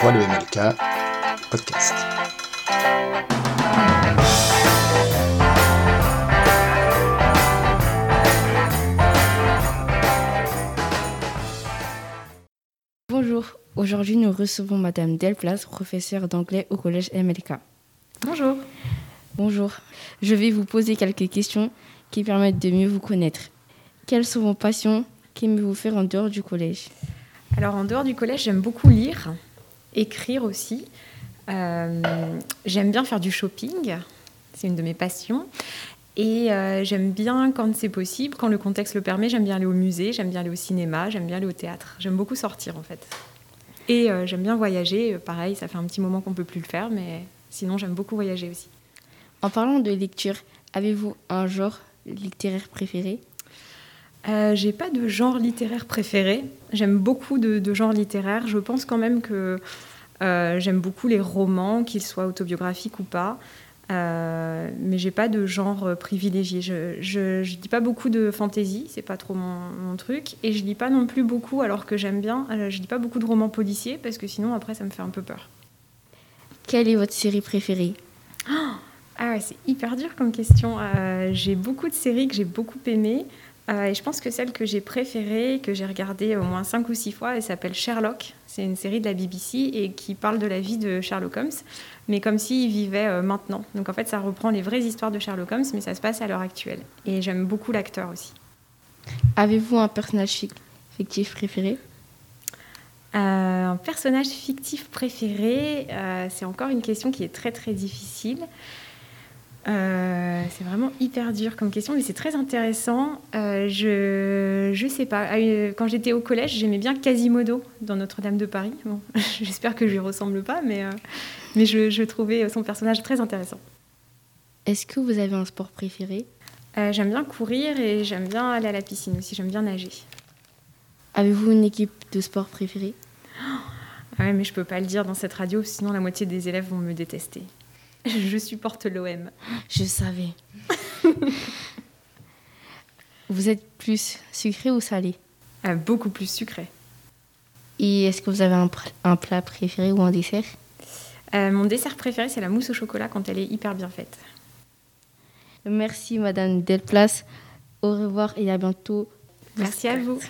Voix de MLK, podcast. Bonjour, aujourd'hui nous recevons Madame Delplace, professeure d'anglais au collège MLK. Bonjour. Bonjour, je vais vous poser quelques questions qui permettent de mieux vous connaître. Quelles sont vos passions? Qu'aimez-vous faire en dehors du collège? Alors en dehors du collège, j'aime beaucoup lire, écrire aussi. Euh, j'aime bien faire du shopping, c'est une de mes passions. Et euh, j'aime bien, quand c'est possible, quand le contexte le permet, j'aime bien aller au musée, j'aime bien aller au cinéma, j'aime bien aller au théâtre. J'aime beaucoup sortir en fait. Et euh, j'aime bien voyager. Pareil, ça fait un petit moment qu'on ne peut plus le faire, mais sinon j'aime beaucoup voyager aussi. En parlant de lecture, avez-vous un genre littéraire préféré? Euh, J'ai pas de genre littéraire préféré. J'aime beaucoup de, genres littéraires. Je pense quand même que euh, j'aime beaucoup les romans, qu'ils soient autobiographiques ou pas. Euh, mais j'ai pas de genre privilégié. Je, je, lis pas beaucoup de fantasy, c'est pas trop mon, truc. Et je lis pas non plus beaucoup, alors que j'aime bien, je lis pas beaucoup de romans policiers parce que sinon après ça me fait un peu peur. Quelle est votre série préférée? Ah c'est hyper dur comme question. Euh, j'ai beaucoup de séries que j'ai beaucoup aimées. Euh, et je pense que celle que j'ai préférée, que j'ai regardée au moins cinq ou six fois, elle s'appelle Sherlock. C'est une série de la BBC et qui parle de la vie de Sherlock Holmes, mais comme s'il vivait euh, maintenant. Donc en fait, ça reprend les vraies histoires de Sherlock Holmes, mais ça se passe à l'heure actuelle. Et j'aime beaucoup l'acteur aussi. Avez-vous un personnage fictif préféré? Euh, Un personnage fictif préféré, c'est encore une question qui est très très difficile. Euh, c'est vraiment hyper dur comme question, mais c'est très intéressant. Euh, je je sais pas. Euh, quand j'étais au collège, j'aimais bien Quasimodo dans Notre-Dame de Paris. Bon, J'espère que je lui ressemble pas, mais mais je, je, trouvais son personnage très intéressant. Est-ce que vous avez un sport préféré? J'aime bien courir et j'aime bien aller à la piscine aussi. J'aime bien nager. Avez-vous une équipe de sport préférée? Ah Ouais, mais je peux pas le dire dans cette radio, sinon la moitié des élèves vont me détester. Je supporte l'OM. Je savais. vous êtes plus sucré ou salé? Euh, Beaucoup plus sucré. Et est-ce que vous avez un, plat préféré ou un dessert? Euh, Mon dessert préféré, c'est la mousse au chocolat quand elle est hyper bien faite. Merci Madame Delplace. Au revoir et à bientôt. Merci à vous.